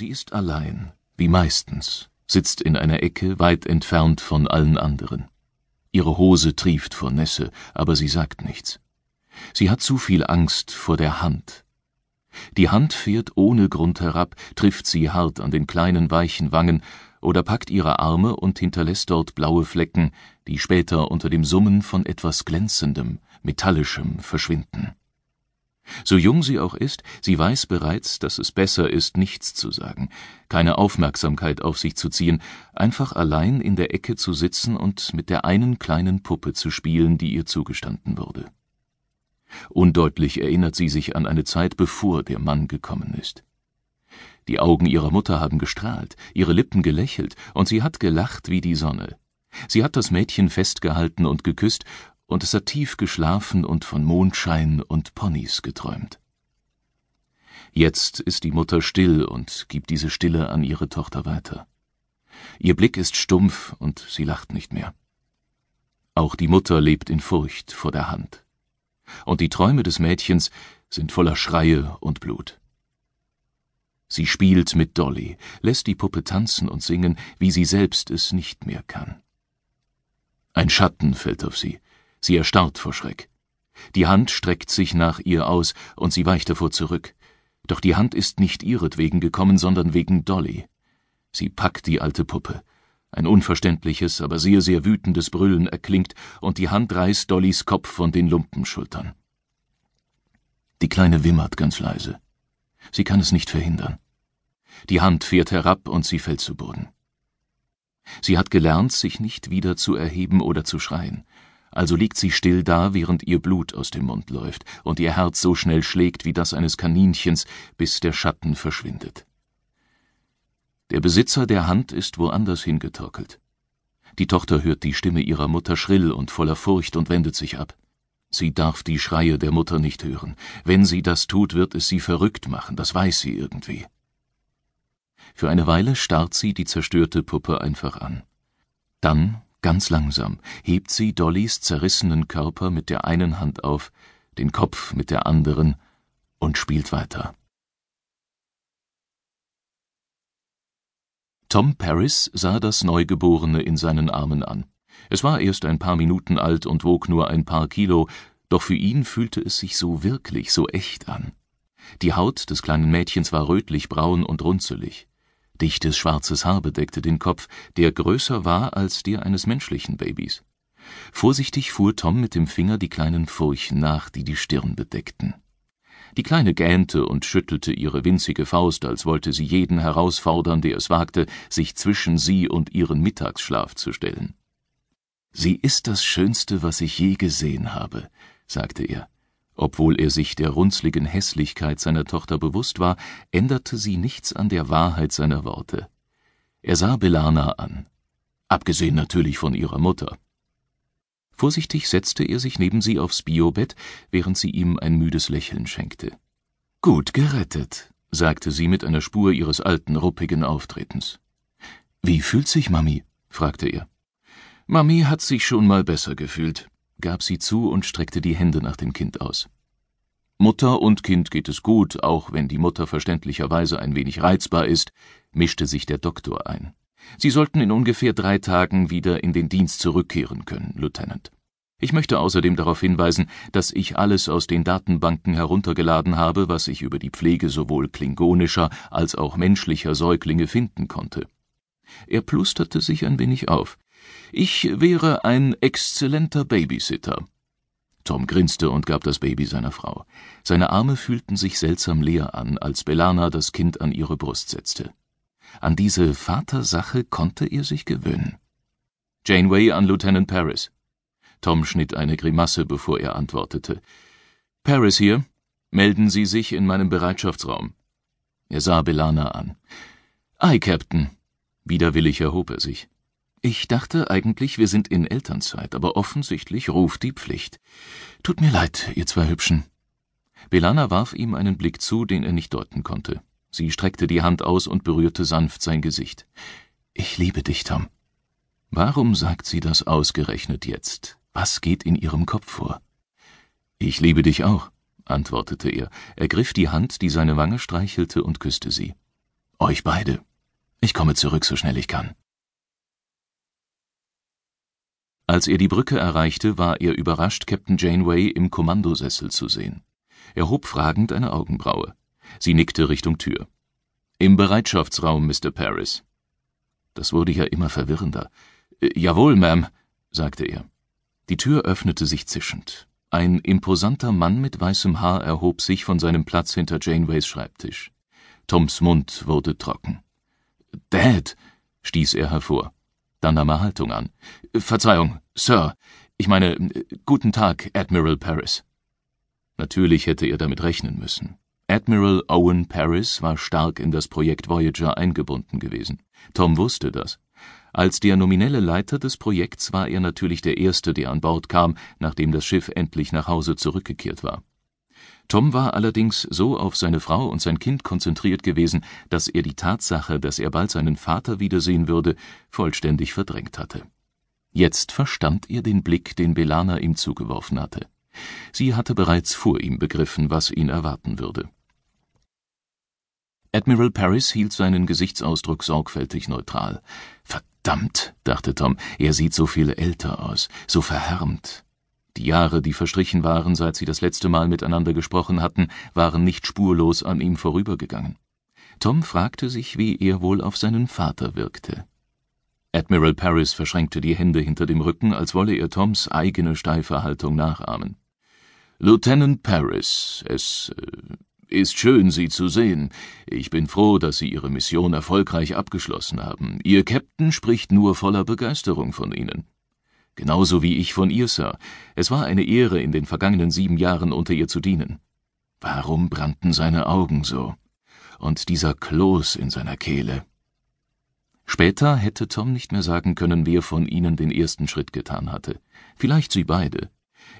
Sie ist allein, wie meistens, sitzt in einer Ecke weit entfernt von allen anderen. Ihre Hose trieft vor Nässe, aber sie sagt nichts. Sie hat zu viel Angst vor der Hand. Die Hand fährt ohne Grund herab, trifft sie hart an den kleinen weichen Wangen oder packt ihre Arme und hinterlässt dort blaue Flecken, die später unter dem Summen von etwas Glänzendem, Metallischem verschwinden. So jung sie auch ist, sie weiß bereits, dass es besser ist, nichts zu sagen, keine Aufmerksamkeit auf sich zu ziehen, einfach allein in der Ecke zu sitzen und mit der einen kleinen Puppe zu spielen, die ihr zugestanden wurde. Undeutlich erinnert sie sich an eine Zeit, bevor der Mann gekommen ist. Die Augen ihrer Mutter haben gestrahlt, ihre Lippen gelächelt, und sie hat gelacht wie die Sonne. Sie hat das Mädchen festgehalten und geküsst, und es hat tief geschlafen und von Mondschein und Ponys geträumt. Jetzt ist die Mutter still und gibt diese Stille an ihre Tochter weiter. Ihr Blick ist stumpf und sie lacht nicht mehr. Auch die Mutter lebt in Furcht vor der Hand. Und die Träume des Mädchens sind voller Schreie und Blut. Sie spielt mit Dolly, lässt die Puppe tanzen und singen, wie sie selbst es nicht mehr kann. Ein Schatten fällt auf sie, Sie erstarrt vor Schreck. Die Hand streckt sich nach ihr aus, und sie weicht davor zurück. Doch die Hand ist nicht ihretwegen gekommen, sondern wegen Dolly. Sie packt die alte Puppe. Ein unverständliches, aber sehr, sehr wütendes Brüllen erklingt, und die Hand reißt Dollys Kopf von den Lumpenschultern. Die Kleine wimmert ganz leise. Sie kann es nicht verhindern. Die Hand fährt herab und sie fällt zu Boden. Sie hat gelernt, sich nicht wieder zu erheben oder zu schreien also liegt sie still da, während ihr Blut aus dem Mund läuft und ihr Herz so schnell schlägt wie das eines Kaninchens, bis der Schatten verschwindet. Der Besitzer der Hand ist woanders hingetorkelt. Die Tochter hört die Stimme ihrer Mutter schrill und voller Furcht und wendet sich ab. Sie darf die Schreie der Mutter nicht hören. Wenn sie das tut, wird es sie verrückt machen, das weiß sie irgendwie. Für eine Weile starrt sie die zerstörte Puppe einfach an. Dann Ganz langsam hebt sie Dollys zerrissenen Körper mit der einen Hand auf, den Kopf mit der anderen und spielt weiter. Tom Paris sah das Neugeborene in seinen Armen an. Es war erst ein paar Minuten alt und wog nur ein paar Kilo, doch für ihn fühlte es sich so wirklich, so echt an. Die Haut des kleinen Mädchens war rötlich braun und runzelig. Dichtes schwarzes Haar bedeckte den Kopf, der größer war als der eines menschlichen Babys. Vorsichtig fuhr Tom mit dem Finger die kleinen Furchen nach, die die Stirn bedeckten. Die Kleine gähnte und schüttelte ihre winzige Faust, als wollte sie jeden herausfordern, der es wagte, sich zwischen sie und ihren Mittagsschlaf zu stellen. Sie ist das Schönste, was ich je gesehen habe, sagte er. Obwohl er sich der runzligen Hässlichkeit seiner Tochter bewusst war, änderte sie nichts an der Wahrheit seiner Worte. Er sah Belana an, abgesehen natürlich von ihrer Mutter. Vorsichtig setzte er sich neben sie aufs Biobett, während sie ihm ein müdes Lächeln schenkte. Gut gerettet, sagte sie mit einer Spur ihres alten, ruppigen Auftretens. Wie fühlt sich Mami? fragte er. Mami hat sich schon mal besser gefühlt, gab sie zu und streckte die Hände nach dem Kind aus. Mutter und Kind geht es gut, auch wenn die Mutter verständlicherweise ein wenig reizbar ist, mischte sich der Doktor ein. Sie sollten in ungefähr drei Tagen wieder in den Dienst zurückkehren können, Lieutenant. Ich möchte außerdem darauf hinweisen, dass ich alles aus den Datenbanken heruntergeladen habe, was ich über die Pflege sowohl klingonischer als auch menschlicher Säuglinge finden konnte. Er plusterte sich ein wenig auf. Ich wäre ein exzellenter Babysitter. Tom grinste und gab das Baby seiner Frau. Seine Arme fühlten sich seltsam leer an, als Belana das Kind an ihre Brust setzte. An diese Vatersache konnte er sich gewöhnen. Janeway an Lieutenant Paris. Tom schnitt eine Grimasse, bevor er antwortete. Paris hier. Melden Sie sich in meinem Bereitschaftsraum. Er sah Belana an. Ei, Captain. Widerwillig erhob er sich. Ich dachte eigentlich, wir sind in Elternzeit, aber offensichtlich ruft die Pflicht. Tut mir leid, ihr zwei Hübschen. Belana warf ihm einen Blick zu, den er nicht deuten konnte. Sie streckte die Hand aus und berührte sanft sein Gesicht. Ich liebe dich, Tom. Warum sagt sie das ausgerechnet jetzt? Was geht in ihrem Kopf vor? Ich liebe dich auch, antwortete er, ergriff die Hand, die seine Wange streichelte, und küsste sie. Euch beide. Ich komme zurück, so schnell ich kann. Als er die Brücke erreichte, war er überrascht, Captain Janeway im Kommandosessel zu sehen. Er hob fragend eine Augenbraue. Sie nickte Richtung Tür. Im Bereitschaftsraum, Mr. Paris. Das wurde ja immer verwirrender. Äh, jawohl, Ma'am, sagte er. Die Tür öffnete sich zischend. Ein imposanter Mann mit weißem Haar erhob sich von seinem Platz hinter Janeways Schreibtisch. Toms Mund wurde trocken. Dad, stieß er hervor. Dann nahm er Haltung an. Verzeihung, Sir. Ich meine, guten Tag, Admiral Paris. Natürlich hätte er damit rechnen müssen. Admiral Owen Paris war stark in das Projekt Voyager eingebunden gewesen. Tom wusste das. Als der nominelle Leiter des Projekts war er natürlich der Erste, der an Bord kam, nachdem das Schiff endlich nach Hause zurückgekehrt war. Tom war allerdings so auf seine Frau und sein Kind konzentriert gewesen, dass er die Tatsache, dass er bald seinen Vater wiedersehen würde, vollständig verdrängt hatte. Jetzt verstand er den Blick, den Belana ihm zugeworfen hatte. Sie hatte bereits vor ihm begriffen, was ihn erwarten würde. Admiral Paris hielt seinen Gesichtsausdruck sorgfältig neutral. Verdammt, dachte Tom, er sieht so viel älter aus, so verhärmt. Die Jahre, die verstrichen waren, seit sie das letzte Mal miteinander gesprochen hatten, waren nicht spurlos an ihm vorübergegangen. Tom fragte sich, wie er wohl auf seinen Vater wirkte. Admiral Paris verschränkte die Hände hinter dem Rücken, als wolle er Toms eigene steife Haltung nachahmen. Lieutenant Paris, es äh, ist schön, Sie zu sehen. Ich bin froh, dass Sie Ihre Mission erfolgreich abgeschlossen haben. Ihr Captain spricht nur voller Begeisterung von Ihnen. Genauso wie ich von ihr, Sir. Es war eine Ehre, in den vergangenen sieben Jahren unter ihr zu dienen. Warum brannten seine Augen so? Und dieser Kloß in seiner Kehle. Später hätte Tom nicht mehr sagen können, wer von ihnen den ersten Schritt getan hatte. Vielleicht sie beide.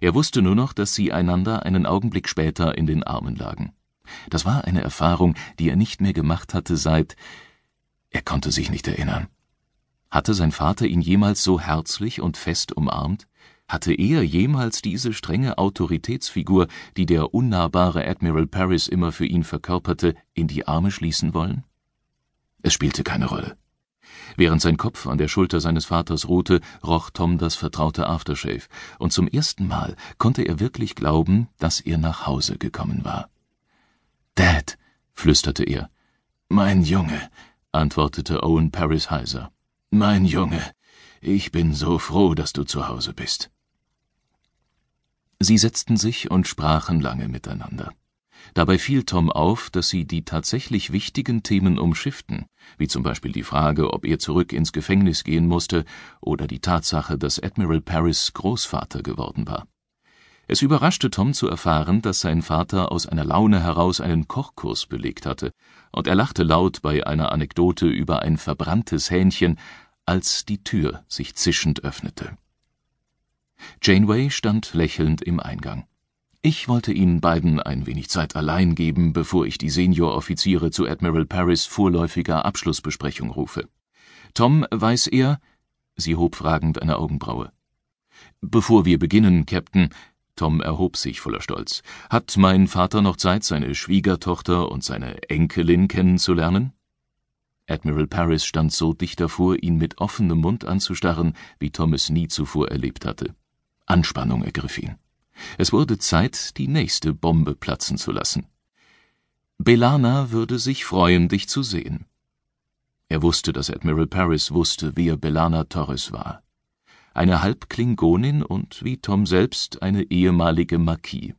Er wusste nur noch, dass sie einander einen Augenblick später in den Armen lagen. Das war eine Erfahrung, die er nicht mehr gemacht hatte seit er konnte sich nicht erinnern. Hatte sein Vater ihn jemals so herzlich und fest umarmt? Hatte er jemals diese strenge Autoritätsfigur, die der unnahbare Admiral Paris immer für ihn verkörperte, in die Arme schließen wollen? Es spielte keine Rolle. Während sein Kopf an der Schulter seines Vaters ruhte, roch Tom das vertraute Aftershave, und zum ersten Mal konnte er wirklich glauben, dass er nach Hause gekommen war. Dad, flüsterte er. Mein Junge, antwortete Owen Paris heiser. Mein Junge, ich bin so froh, dass du zu Hause bist. Sie setzten sich und sprachen lange miteinander. Dabei fiel Tom auf, dass sie die tatsächlich wichtigen Themen umschifften, wie zum Beispiel die Frage, ob er zurück ins Gefängnis gehen musste, oder die Tatsache, dass Admiral Paris Großvater geworden war. Es überraschte Tom zu erfahren, dass sein Vater aus einer Laune heraus einen Kochkurs belegt hatte, und er lachte laut bei einer Anekdote über ein verbranntes Hähnchen, als die Tür sich zischend öffnete. Janeway stand lächelnd im Eingang. Ich wollte Ihnen beiden ein wenig Zeit allein geben, bevor ich die Senioroffiziere zu Admiral Paris vorläufiger Abschlussbesprechung rufe. Tom, weiß er? Sie hob fragend eine Augenbraue. Bevor wir beginnen, Captain, Tom erhob sich voller Stolz. Hat mein Vater noch Zeit, seine Schwiegertochter und seine Enkelin kennenzulernen? Admiral Paris stand so dicht davor, ihn mit offenem Mund anzustarren, wie Tom es nie zuvor erlebt hatte. Anspannung ergriff ihn. Es wurde Zeit, die nächste Bombe platzen zu lassen. Belana würde sich freuen, dich zu sehen. Er wusste, dass Admiral Paris wusste, wer Belana Torres war eine Halbklingonin und wie Tom selbst eine ehemalige Marquis.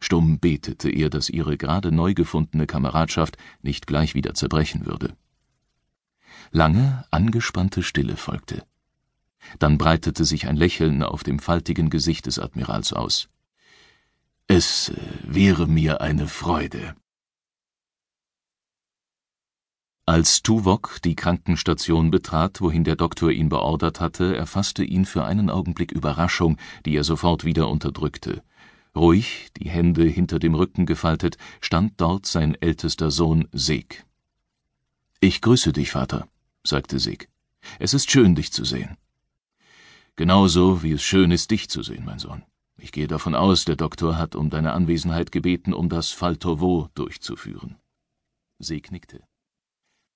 Stumm betete er, dass ihre gerade neu gefundene Kameradschaft nicht gleich wieder zerbrechen würde. Lange, angespannte Stille folgte. Dann breitete sich ein Lächeln auf dem faltigen Gesicht des Admirals aus. Es wäre mir eine Freude, Als Tuvok die Krankenstation betrat, wohin der Doktor ihn beordert hatte, erfasste ihn für einen Augenblick Überraschung, die er sofort wieder unterdrückte. Ruhig, die Hände hinter dem Rücken gefaltet, stand dort sein ältester Sohn Seg. Ich grüße dich, Vater, sagte Seg. Es ist schön, dich zu sehen. Genauso wie es schön ist, dich zu sehen, mein Sohn. Ich gehe davon aus, der Doktor hat um deine Anwesenheit gebeten, um das Faltovo durchzuführen. Seg nickte.